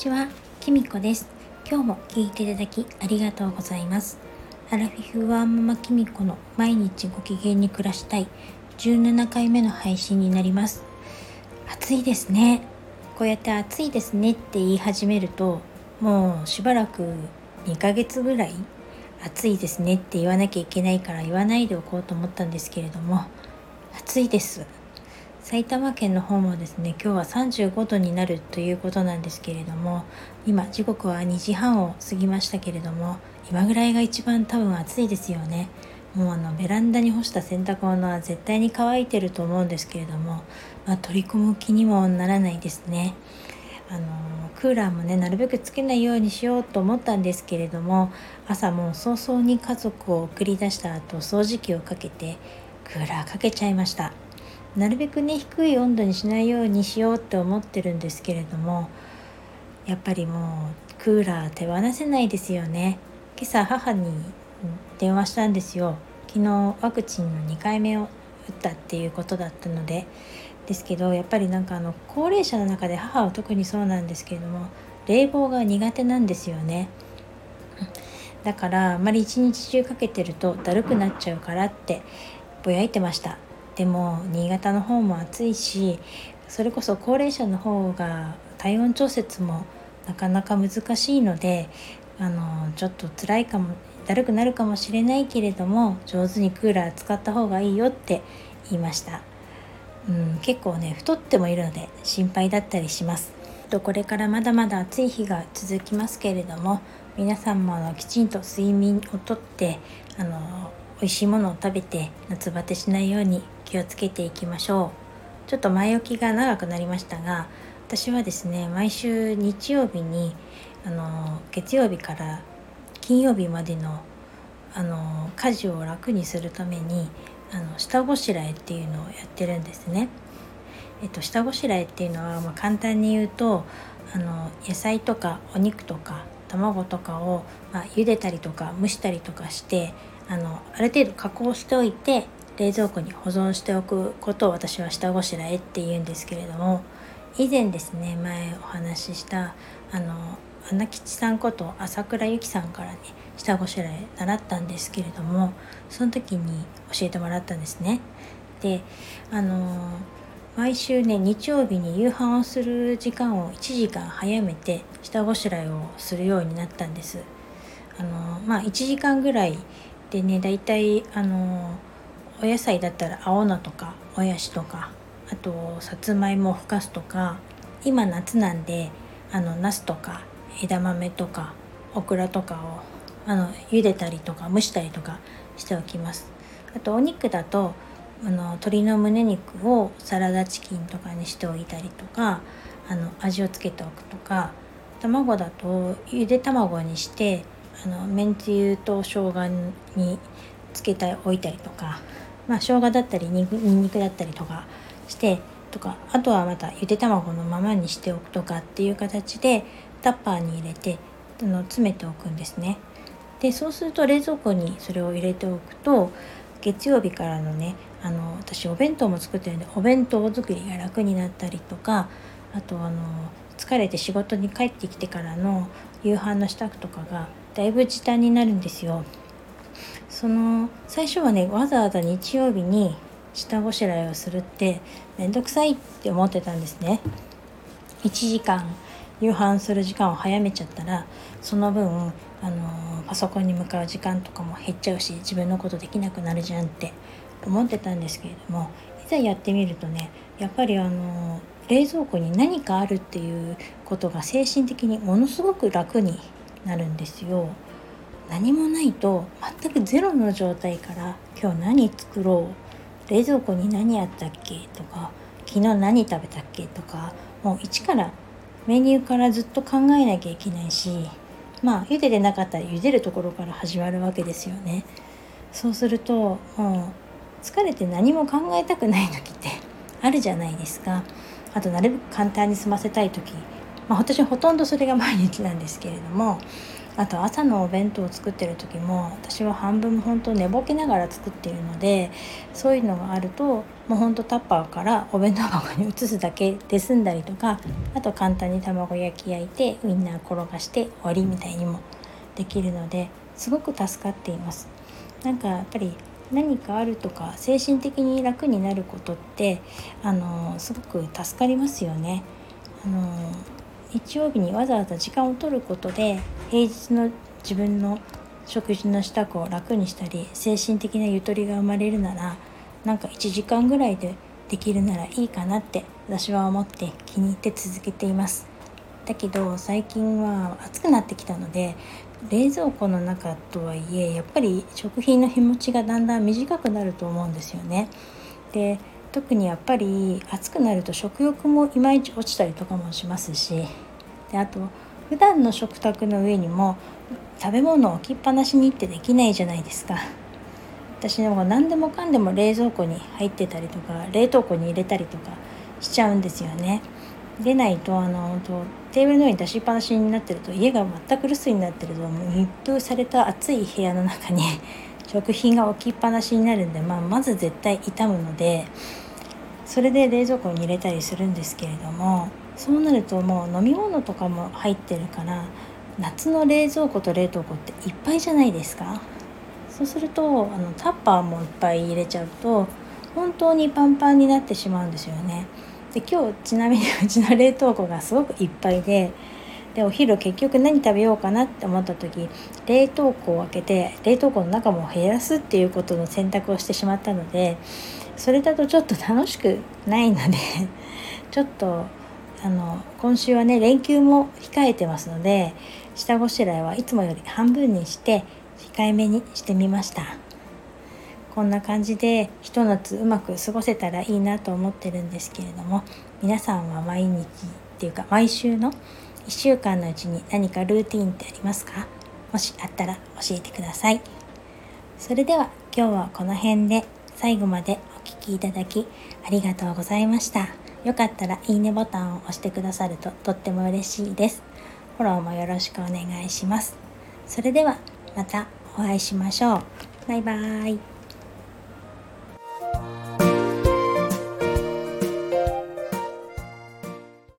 ちは、きみこです。今日も聞いていただきありがとうございます。アラフィフワーママきみこの毎日ご機嫌に暮らしたい17回目の配信になります。暑いですね。こうやって暑いですねって言い始めると、もうしばらく2ヶ月ぐらい暑いですねって言わなきゃいけないから言わないでおこうと思ったんですけれども、暑いです。埼玉県の方もですね今日は35度になるということなんですけれども今時刻は2時半を過ぎましたけれども今ぐらいが一番多分暑いですよね。もうあのベランダに干した洗濯物は絶対に乾いてると思うんですけれども、まあ、取り込む気にもならないですね。あのクーラーもねなるべくつけないようにしようと思ったんですけれども朝もう早々に家族を送り出した後掃除機をかけてクーラーかけちゃいました。なるべくね低い温度にしないようにしようって思ってるんですけれどもやっぱりもうクーラー手放せないですよね。今朝母に電話したんですよ。昨日ワクチンの2回目を打ったっていうことだったので。ですけどやっぱりなんかあの高齢者の中で母は特にそうなんですけれども冷房が苦手なんですよね。だからあまり一日中かけてるとだるくなっちゃうからってぼやいてました。でも新潟の方も暑いしそれこそ高齢者の方が体温調節もなかなか難しいのであのちょっと辛いかもだるくなるかもしれないけれども上手にクーラー使った方がいいよって言いました、うん、結構ね太ってもいるので心配だったりします。とこれからまだまだ暑い日が続きますけれども皆さんもあのきちんと睡眠をとってあの美味しいものを食べて夏バテしないように気をつけていきましょうちょっと前置きが長くなりましたが私はですね毎週日曜日にあの月曜日から金曜日までのあの家事を楽にするためにあの下ごしらえっていうのをやってるんですね。えっと、下ごしらえっていうのは、まあ、簡単に言うとあの野菜とかお肉とか卵とかを、まあ、茹でたりとか蒸したりとかしてあのある程度加工しておいて冷蔵庫に保存しておくことを私は下ごしらえって言うんですけれども以前ですね前お話ししたあの穴吉さんこと朝倉由紀さんからね下ごしらえ習ったんですけれどもその時に教えてもらったんですね。であの毎週ね日曜日に夕飯をする時間を1時間早めて下ごしらえをするようになったんです。あのまあ1時間ぐらいでねだいたいあのお野菜だったら青菜とかもやしとかあとさつまいもをふかすとか今夏なんであのナスとか枝豆とかオクラとかをあの茹でたりとか蒸したりとかしておきます。あとお肉だとあの鶏の胸肉をサラダチキンとかにしておいたりとかあの味をつけておくとか卵だとゆで卵にしてあのめんつゆと生姜につけておいたりとかまあ生姜だったりにんにくだったりとかしてとかあとはまたゆで卵のままにしておくとかっていう形でタッパーに入れてあの詰めておくんですね。でそうすると冷蔵庫にそれを入れておくと月曜日からのねあの私お弁当も作ってるんでお弁当作りが楽になったりとかあとあの疲れて仕事に帰ってきてからの夕飯の支度とかがだいぶ時短になるんですよ。その最初はねわざわざ日曜日に下ごしらえをするって面倒くさいって思ってたんですね。1時間夕飯する時間を早めちゃったらその分あのパソコンに向かう時間とかも減っちゃうし自分のことできなくなるじゃんって思ってたんですけれどもいざやってみるとねやっぱりあの冷蔵庫に何かあるっていうことが精神的にものすごく楽になるんですよ。何もないと全くゼロの状態から今日何作ろう冷蔵庫に何あったっけとか昨日何食べたっけとかもう一からメニューからずっと考えなきゃいけないしまあ茹でてなかったら茹でるところから始まるわけですよね。そうするともう疲れて何も考えたくない時ってあるじゃないですか。あとなるべく簡単に済ませたい時まあ私はほとんどそれが毎日なんですけれどもあと朝のお弁当を作ってる時も私は半分本当寝ぼけながら作っているのでそういうのがあるともうほんとタッパーからお弁当箱に移すだけで済んだりとかあと簡単に卵焼き焼いてウインナー転がして終わりみたいにもできるのですごく助かっています。なんかやっぱり何かあるとか精神的に楽になることってあのすごく助かりますよね。あの日曜日にわざわざ時間を取ることで平日の自分の食事の支度を楽にしたり精神的なゆとりが生まれるならなんか1時間ぐらいでできるならいいかなって私は思って気に入って続けています。だけど最近は暑くなってきたので冷蔵庫の中とはいえやっぱり食品の日持ちがだんだん短くなると思うんですよね。で特にやっぱり暑くなると食欲もいまいち落ちたりとかもしますしであと普段の食卓の上にも食べ物を置きっぱなしにってできないじゃないですか。私の方が何でもかんでも冷蔵庫に入ってたりとか冷凍庫に入れたりとかしちゃうんですよね。出ないとあのテーブルの上に出しっぱなしになってると家が全く留守になってると密封された暑い部屋の中に食品が置きっぱなしになるんで、まあ、まず絶対傷むのでそれで冷蔵庫に入れたりするんですけれどもそうなるともう飲み物とかも入ってるから夏の冷蔵庫と冷凍庫っていっぱいじゃないですか。そうするとあのタッパーもいっぱい入れちゃうと本当にパンパンになってしまうんですよね。で今日ちなみにうちの冷凍庫がすごくいっぱいででお昼結局何食べようかなって思った時冷凍庫を開けて冷凍庫の中も減らすっていうことの選択をしてしまったのでそれだとちょっと楽しくないので ちょっとあの今週はね連休も控えてますので下ごしらえはいつもより半分にして控えめにしてみました。こんな感じでひと夏うまく過ごせたらいいなと思ってるんですけれども皆さんは毎日っていうか毎週の1週間のうちに何かルーティンってありますか？もしあったら教えてくださいそれでは今日はこの辺で最後までお聴きいただきありがとうございました。よかったらいいねボタンを押してくださるととっても嬉しいです。フォローもよろしくお願いします。それではまたお会いしましょう。バイバーイ。